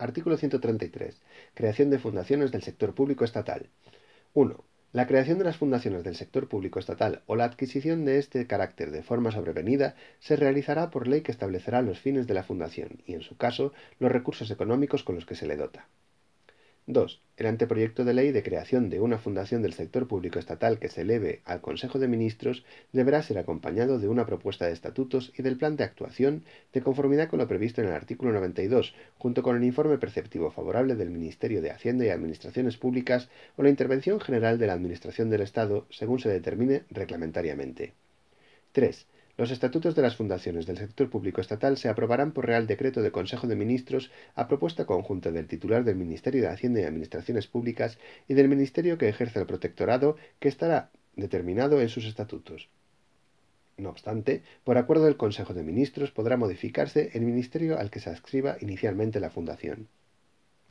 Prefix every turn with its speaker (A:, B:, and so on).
A: Artículo 133. Creación de fundaciones del sector público estatal. 1. La creación de las fundaciones del sector público estatal o la adquisición de este carácter de forma sobrevenida se realizará por ley que establecerá los fines de la fundación y, en su caso, los recursos económicos con los que se le dota. 2. El anteproyecto de ley de creación de una fundación del sector público estatal que se eleve al Consejo de Ministros deberá ser acompañado de una propuesta de estatutos y del plan de actuación de conformidad con lo previsto en el artículo 92, junto con el informe perceptivo favorable del Ministerio de Hacienda y Administraciones Públicas o la intervención general de la Administración del Estado según se determine reglamentariamente. 3. Los estatutos de las fundaciones del sector público estatal se aprobarán por Real Decreto de Consejo de Ministros a propuesta conjunta del titular del Ministerio de Hacienda y Administraciones Públicas y del Ministerio que ejerce el protectorado, que estará determinado en sus estatutos. No obstante, por acuerdo del Consejo de Ministros podrá modificarse el ministerio al que se adscriba inicialmente la fundación.